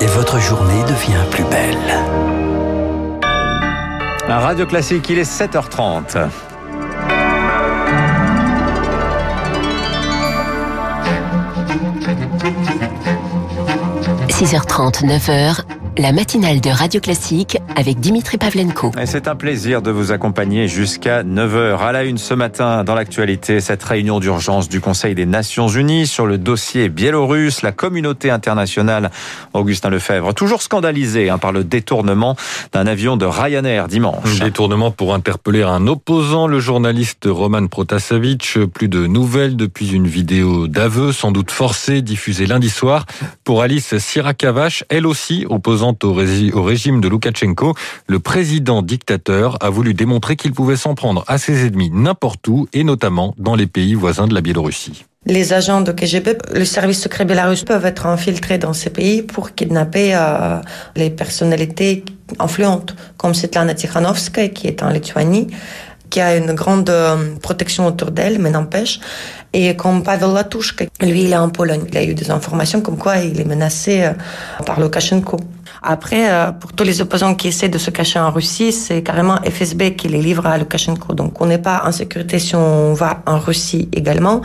Et votre journée devient plus belle. Un radio classique, il est 7h30. 6h30, 9h, la matinale de Radio Classique avec Dimitri Pavlenko. Et c'est un plaisir de vous accompagner jusqu'à 9h. À la une ce matin, dans l'actualité, cette réunion d'urgence du Conseil des Nations Unies sur le dossier biélorusse, la communauté internationale, Augustin Lefebvre, toujours scandalisé hein, par le détournement d'un avion de Ryanair dimanche. Détournement pour interpeller un opposant, le journaliste Roman Protasevich. Plus de nouvelles depuis une vidéo d'aveu, sans doute forcée, diffusée lundi soir. Pour Alice Sirakavache, elle aussi opposante au, régime de Loukachenko, le président dictateur a voulu démontrer qu'il pouvait s'en prendre à ses ennemis n'importe où et notamment dans les pays voisins de la Biélorussie. Les agents de KGB, le service secret bélarus peuvent être infiltrés dans ces pays pour kidnapper euh, les personnalités influentes, comme Svetlana Tikhanovskaya qui est en Lituanie, qui a une grande euh, protection autour d'elle, mais n'empêche. Et comme Pavel Latouchka, lui, il est en Pologne. Il a eu des informations comme quoi il est menacé euh, par Lukashenko. Après, euh, pour tous les opposants qui essaient de se cacher en Russie, c'est carrément FSB qui les livre à Lukashenko. Donc on n'est pas en sécurité si on va en Russie également.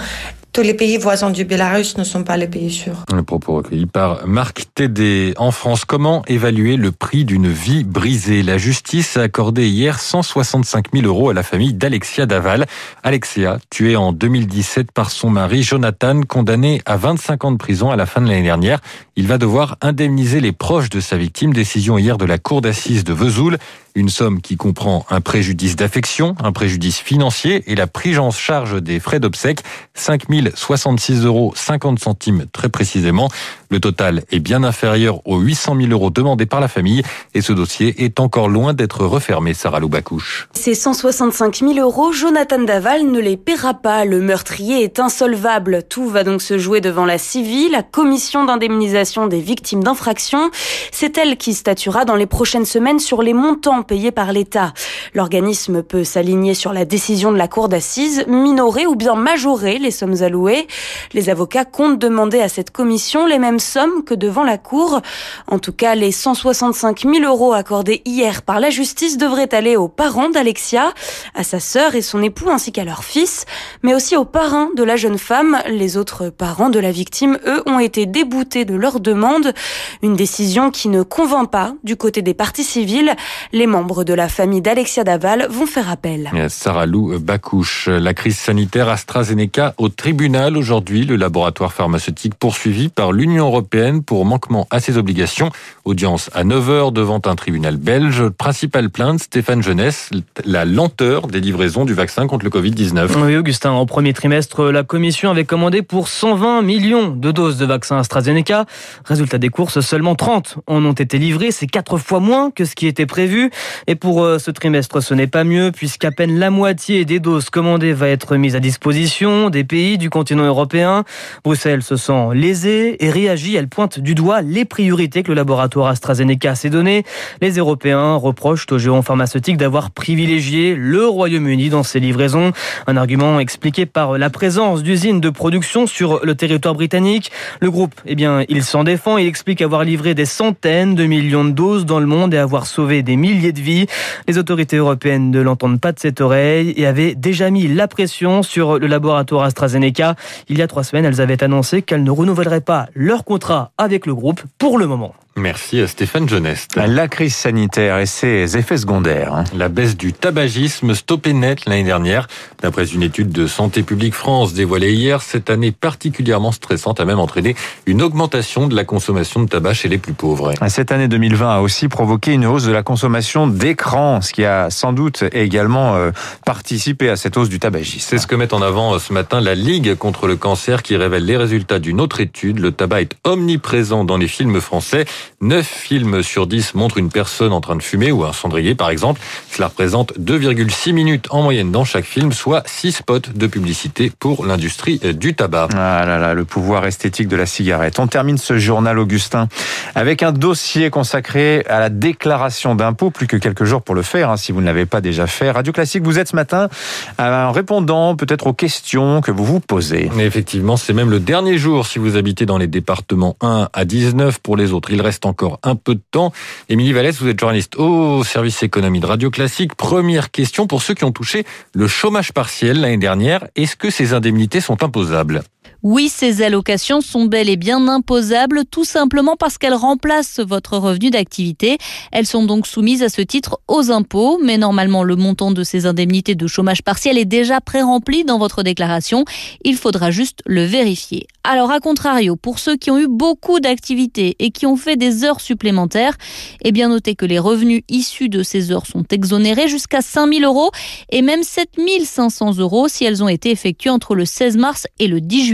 Tous les pays voisins du Bélarus ne sont pas les pays sûrs. Le propos recueilli par Marc Tédé. En France, comment évaluer le prix d'une vie brisée? La justice a accordé hier 165 000 euros à la famille d'Alexia Daval. Alexia, tuée en 2017 par son mari Jonathan, condamné à 25 ans de prison à la fin de l'année dernière. Il va devoir indemniser les proches de sa victime. Décision hier de la cour d'assises de Vesoul. Une somme qui comprend un préjudice d'affection, un préjudice financier et la prise en charge des frais d'obsèques. 5 066 euros 50 centimes très précisément. Le total est bien inférieur aux 800 000 euros demandés par la famille et ce dossier est encore loin d'être refermé, Sarah Loubacouche. Ces 165 000 euros, Jonathan Daval ne les paiera pas. Le meurtrier est insolvable. Tout va donc se jouer devant la CIVI, la commission d'indemnisation des victimes d'infraction. C'est elle qui statuera dans les prochaines semaines sur les montants payés par l'État. L'organisme peut s'aligner sur la décision de la cour d'assises, minorer ou bien majorer les sommes allouées. Les avocats comptent demander à cette commission les mêmes sommes que devant la cour. En tout cas, les 165 000 euros accordés hier par la justice devraient aller aux parents d'Alexia, à sa sœur et son époux ainsi qu'à leur fils, mais aussi aux parents de la jeune femme. Les autres parents de la victime, eux, ont été déboutés de leur demande. Une décision qui ne convainc pas du côté des parties civiles. Les membres de la famille d'Alexia Daval vont faire appel. Sarah Lou Bacouche, la crise sanitaire AstraZeneca au tribunal aujourd'hui. Le laboratoire pharmaceutique poursuivi par l'Union européenne pour manquement à ses obligations. Audience à 9h devant un tribunal belge. Principale plainte, Stéphane Jeunesse, la lenteur des livraisons du vaccin contre le Covid-19. Oui, Augustin, en premier trimestre, la Commission avait commandé pour 120 millions de doses de vaccin AstraZeneca. Résultat des courses, seulement 30 en ont été livrées. C'est quatre fois moins que ce qui était prévu. Et pour euh, ce trimestre, ce n'est pas mieux, puisqu'à peine la moitié des doses commandées va être mise à disposition des pays du continent européen. Bruxelles se sent lésée et réagit. Elle pointe du doigt les priorités que le laboratoire AstraZeneca s'est donné. Les Européens reprochent aux géants pharmaceutiques d'avoir privilégié le Royaume-Uni dans ses livraisons. Un argument expliqué par la présence d'usines de production sur le territoire britannique. Le groupe, eh bien, il s'en défend. Il explique avoir livré des centaines de millions de doses dans le monde et avoir sauvé des milliers de vies. Les autorités européennes ne l'entendent pas de cette oreille et avaient déjà mis la pression sur le laboratoire AstraZeneca. Il y a trois semaines, elles avaient annoncé qu'elles ne renouvelleraient pas leur contrat avec le groupe pour le moment. Merci à Stéphane Jeuneste. La crise sanitaire et ses effets secondaires. hein. La baisse du tabagisme stoppée net l'année dernière. D'après une étude de Santé publique France dévoilée hier, cette année particulièrement stressante a même entraîné une augmentation de la consommation de tabac chez les plus pauvres. Cette année 2020 a aussi provoqué une hausse de la consommation d'écran, ce qui a sans doute également euh, participé à cette hausse du tabagisme. C'est ce que met en avant euh, ce matin la Ligue contre le cancer qui révèle les résultats d'une autre étude. Le tabac est omniprésent dans les films français. 9 films sur 10 montrent une personne en train de fumer ou un cendrier par exemple. Cela représente 2,6 minutes en moyenne dans chaque film, soit 6 spots de publicité pour l'industrie du tabac. Ah là là, le pouvoir esthétique de la cigarette. On termine ce journal, Augustin, avec un dossier consacré à la déclaration d'impôt. Plus que quelques jours pour le faire, hein, si vous ne l'avez pas déjà fait. Radio Classique, vous êtes ce matin en répondant peut-être aux questions que vous vous posez. effectivement, c'est même le dernier jour si vous habitez dans les départements 1 à 19. Pour les autres, il reste encore un peu de temps. Émilie Vallès, vous êtes journaliste au service économie de Radio Classique. Première question pour ceux qui ont touché le chômage partiel l'année dernière. Est-ce que ces indemnités sont imposables? Oui, ces allocations sont bel et bien imposables, tout simplement parce qu'elles remplacent votre revenu d'activité. Elles sont donc soumises à ce titre aux impôts, mais normalement le montant de ces indemnités de chômage partiel est déjà pré-rempli dans votre déclaration. Il faudra juste le vérifier. Alors, à contrario, pour ceux qui ont eu beaucoup d'activités et qui ont fait des heures supplémentaires, eh bien notez que les revenus issus de ces heures sont exonérés jusqu'à 5 000 euros et même 7 500 euros si elles ont été effectuées entre le 16 mars et le 10 juillet.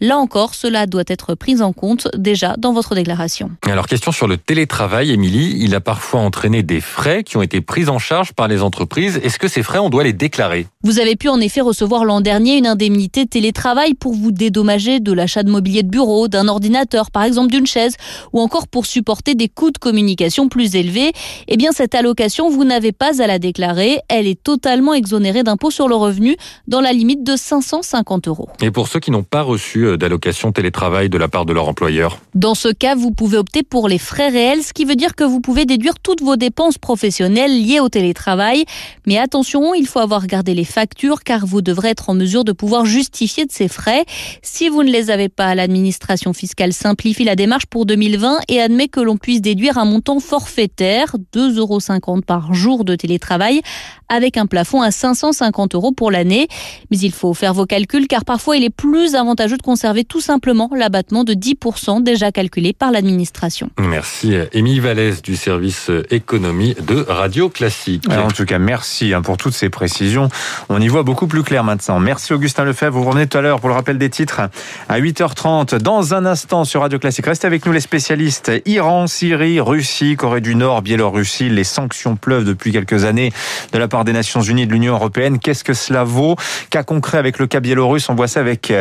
Là encore, cela doit être pris en compte déjà dans votre déclaration. Alors, question sur le télétravail, Émilie. Il a parfois entraîné des frais qui ont été pris en charge par les entreprises. Est-ce que ces frais, on doit les déclarer? Vous avez pu en effet recevoir l'an dernier une indemnité télétravail pour vous dédommager de l'achat de mobilier de bureau, d'un ordinateur, par exemple d'une chaise, ou encore pour supporter des coûts de communication plus élevés. Eh bien, cette allocation, vous n'avez pas à la déclarer. Elle est totalement exonérée d'impôt sur le revenu dans la limite de 550 euros. Et pour ceux qui n'ont pas reçu euh, d'allocation télétravail de la part de leur employeur Dans ce cas, vous pouvez opter pour les frais réels, ce qui veut dire que vous pouvez déduire toutes vos dépenses professionnelles liées au télétravail. Mais attention, il faut avoir gardé les factures car vous devrez être en mesure de pouvoir justifier de ces frais. Si vous ne les avez pas, l'administration fiscale simplifie la démarche pour 2020 et admet que l'on puisse déduire un montant forfaitaire, 2,50 euros par jour de télétravail, avec un plafond à 550 euros pour l'année. Mais il faut faire vos calculs car parfois il est plus avantageux de conserver tout simplement l'abattement de 10% déjà calculé par l'administration. Merci Émile Vallès du service économie de Radio Classique. en tout cas, merci hein, pour toutes ces précisions. On y voit beaucoup plus clair maintenant. Merci Augustin Lefebvre. Vous revenez tout à l'heure pour le rappel des titres à 8h30. Dans un instant sur Radio Classique, restez avec nous les spécialistes. Iran, Syrie, Russie, Corée du Nord, Biélorussie. Les sanctions pleuvent depuis quelques années de la part des Nations Unies et de l'Union Européenne. Qu'est-ce que cela vaut? Cas concret avec le cas biélorusse, on voit ça avec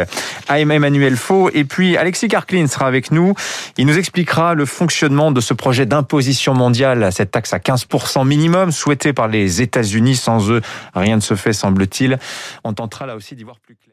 euh, Emmanuel Faux. Et puis Alexis Karklin sera avec nous. Il nous expliquera le fonctionnement de ce projet d'imposition mondiale, cette taxe à 15% minimum souhaitée par les États-Unis. Sans eux, rien ne se fait, semble-t-il. On tentera là aussi d'y voir plus clair.